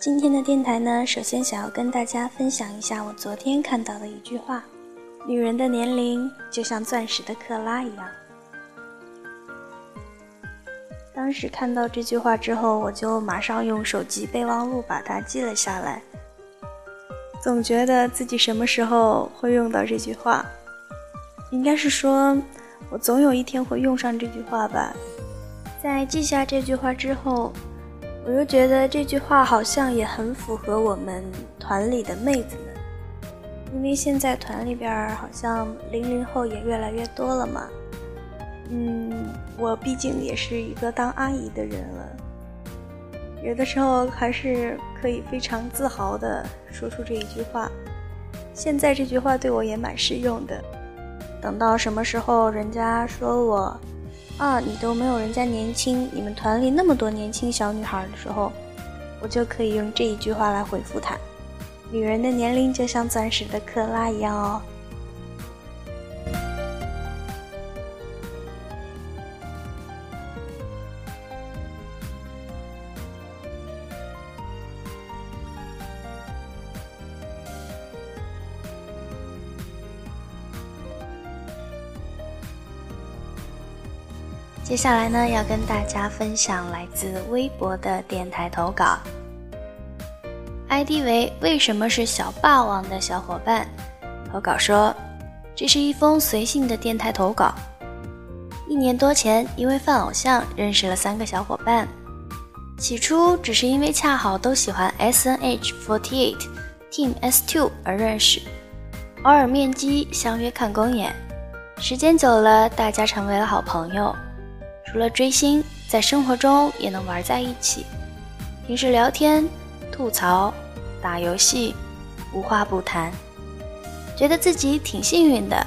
今天的电台呢，首先想要跟大家分享一下我昨天看到的一句话：女人的年龄就像钻石的克拉一样。当时看到这句话之后，我就马上用手机备忘录把它记了下来。总觉得自己什么时候会用到这句话，应该是说我总有一天会用上这句话吧。在记下这句话之后。我又觉得这句话好像也很符合我们团里的妹子们，因为现在团里边好像零零后也越来越多了嘛。嗯，我毕竟也是一个当阿姨的人了，有的时候还是可以非常自豪的说出这一句话。现在这句话对我也蛮适用的，等到什么时候人家说我。啊，你都没有人家年轻，你们团里那么多年轻小女孩的时候，我就可以用这一句话来回复她：女人的年龄就像钻石的克拉一样哦。接下来呢，要跟大家分享来自微博的电台投稿，ID 为“为什么是小霸王”的小伙伴？投稿说：“这是一封随性的电台投稿。一年多前，因为饭偶像认识了三个小伙伴，起初只是因为恰好都喜欢 SNH48 Team S Two 而认识，偶尔面基，相约看公演，时间久了，大家成为了好朋友。”除了追星，在生活中也能玩在一起。平时聊天、吐槽、打游戏，无话不谈，觉得自己挺幸运的。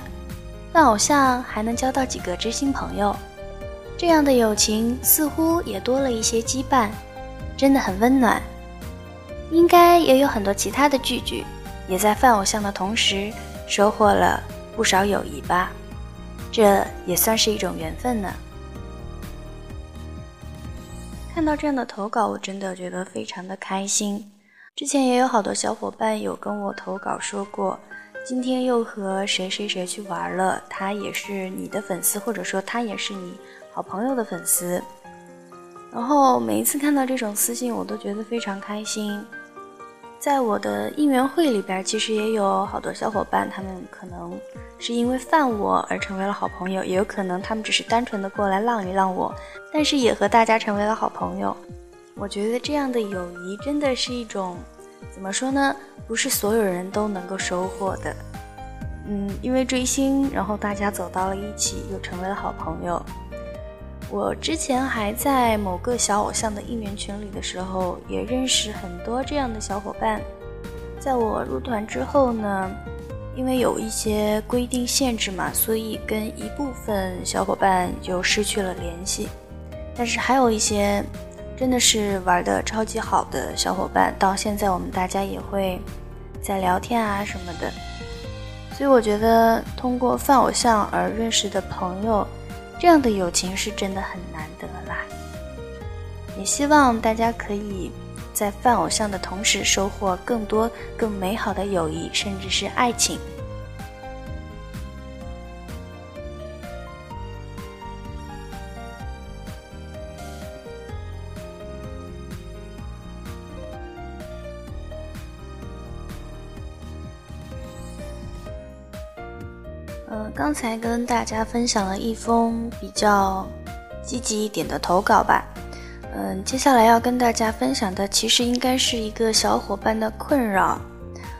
扮偶像还能交到几个知心朋友，这样的友情似乎也多了一些羁绊，真的很温暖。应该也有很多其他的聚聚，也在泛偶像的同时收获了不少友谊吧。这也算是一种缘分呢。看到这样的投稿，我真的觉得非常的开心。之前也有好多小伙伴有跟我投稿说过，今天又和谁谁谁去玩了，他也是你的粉丝，或者说他也是你好朋友的粉丝。然后每一次看到这种私信，我都觉得非常开心。在我的应援会里边，其实也有好多小伙伴，他们可能是因为犯我而成为了好朋友，也有可能他们只是单纯的过来浪一浪我，但是也和大家成为了好朋友。我觉得这样的友谊真的是一种，怎么说呢？不是所有人都能够收获的。嗯，因为追星，然后大家走到了一起，又成为了好朋友。我之前还在某个小偶像的应援群里的时候，也认识很多这样的小伙伴。在我入团之后呢，因为有一些规定限制嘛，所以跟一部分小伙伴就失去了联系。但是还有一些真的是玩的超级好的小伙伴，到现在我们大家也会在聊天啊什么的。所以我觉得通过泛偶像而认识的朋友。这样的友情是真的很难得啦，也希望大家可以在犯偶像的同时收获更多更美好的友谊，甚至是爱情。刚才跟大家分享了一封比较积极一点的投稿吧。嗯，接下来要跟大家分享的其实应该是一个小伙伴的困扰。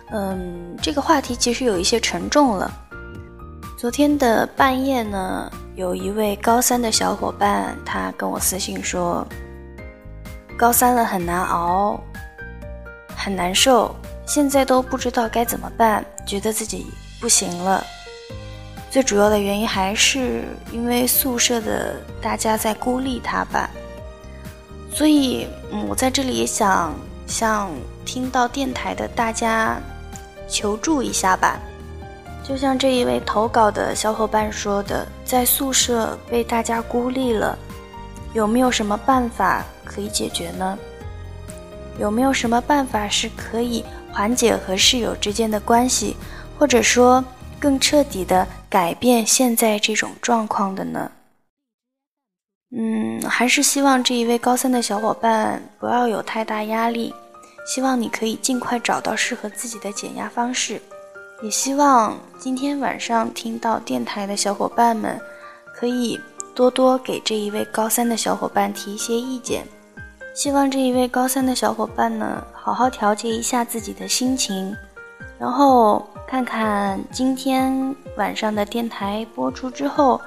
嗯，这个话题其实有一些沉重了。昨天的半夜呢，有一位高三的小伙伴，他跟我私信说，高三了很难熬，很难受，现在都不知道该怎么办，觉得自己。不行了。最主要的原因还是因为宿舍的大家在孤立他吧。所以，嗯，我在这里也想向听到电台的大家求助一下吧。就像这一位投稿的小伙伴说的，在宿舍被大家孤立了，有没有什么办法可以解决呢？有没有什么办法是可以缓解和室友之间的关系，或者说更彻底的改变现在这种状况的呢？嗯，还是希望这一位高三的小伙伴不要有太大压力，希望你可以尽快找到适合自己的减压方式，也希望今天晚上听到电台的小伙伴们可以多多给这一位高三的小伙伴提一些意见，希望这一位高三的小伙伴呢好好调节一下自己的心情，然后看看今天晚上的电台播出之后。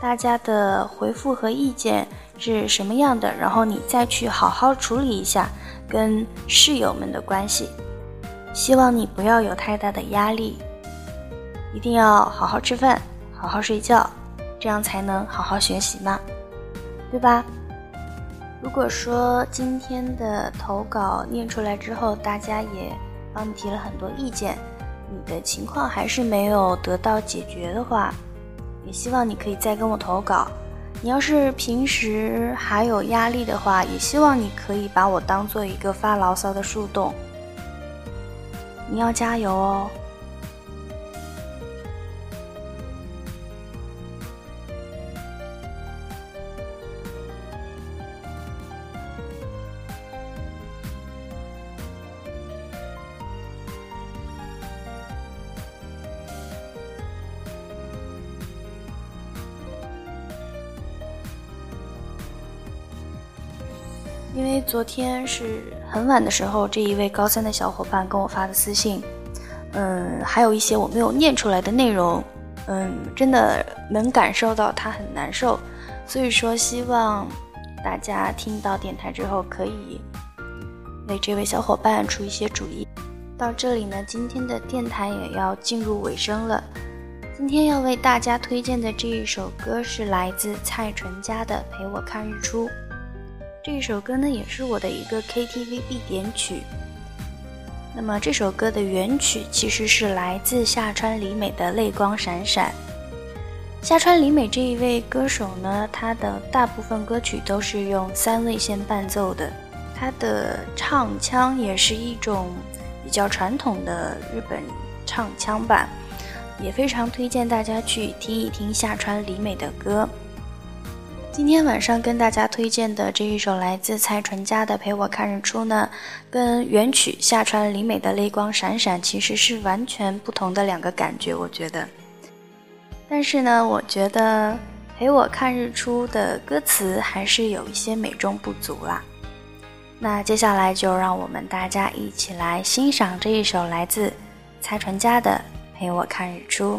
大家的回复和意见是什么样的？然后你再去好好处理一下跟室友们的关系。希望你不要有太大的压力，一定要好好吃饭，好好睡觉，这样才能好好学习嘛，对吧？如果说今天的投稿念出来之后，大家也帮你提了很多意见，你的情况还是没有得到解决的话。也希望你可以再跟我投稿。你要是平时还有压力的话，也希望你可以把我当做一个发牢骚的树洞。你要加油哦！因为昨天是很晚的时候，这一位高三的小伙伴跟我发的私信，嗯，还有一些我没有念出来的内容，嗯，真的能感受到他很难受，所以说希望大家听到电台之后可以为这位小伙伴出一些主意。到这里呢，今天的电台也要进入尾声了。今天要为大家推荐的这一首歌是来自蔡淳佳的《陪我看日出》。这一首歌呢，也是我的一个 KTV 必点曲。那么这首歌的原曲其实是来自下川里美的《泪光闪闪》。下川里美这一位歌手呢，她的大部分歌曲都是用三味线伴奏的，她的唱腔也是一种比较传统的日本唱腔吧，也非常推荐大家去听一听下川里美的歌。今天晚上跟大家推荐的这一首来自蔡淳佳的《陪我看日出》呢，跟原曲下川里美的《泪光闪闪》其实是完全不同的两个感觉，我觉得。但是呢，我觉得《陪我看日出》的歌词还是有一些美中不足啦。那接下来就让我们大家一起来欣赏这一首来自蔡淳佳的《陪我看日出》。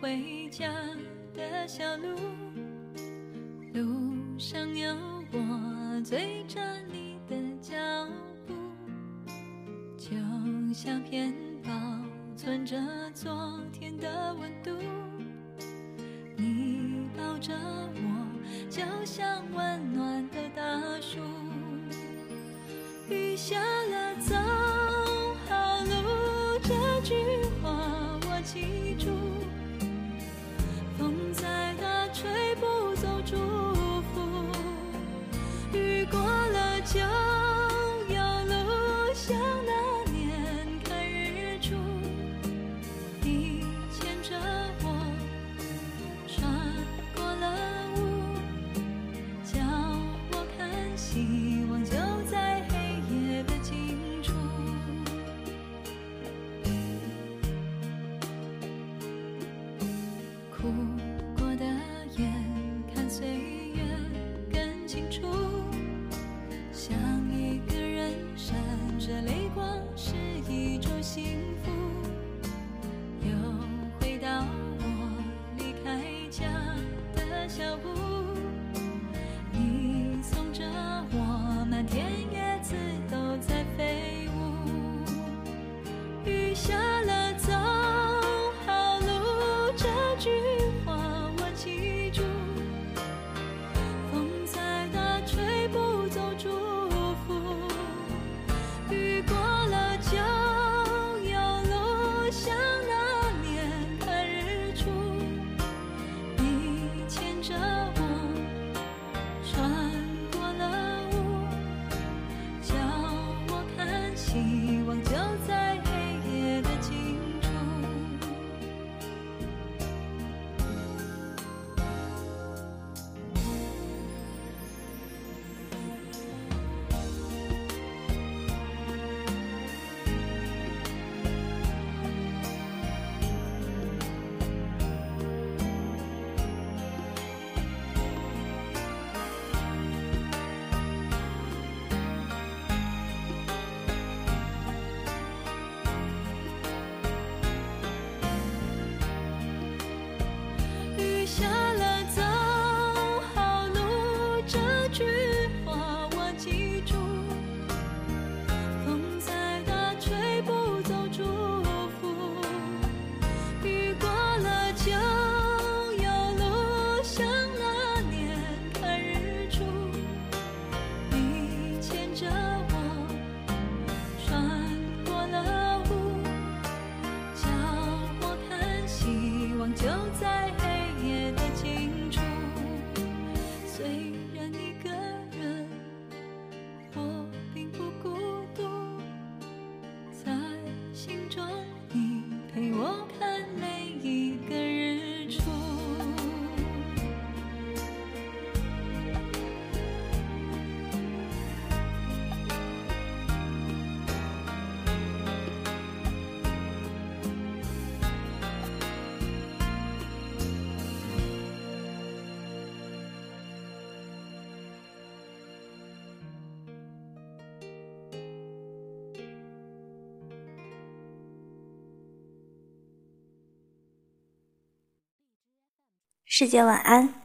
回家的小路，路上有我追着你的脚步，就像片保存着昨天的温度。你抱着我，就像温暖的大树。雨下世界晚安。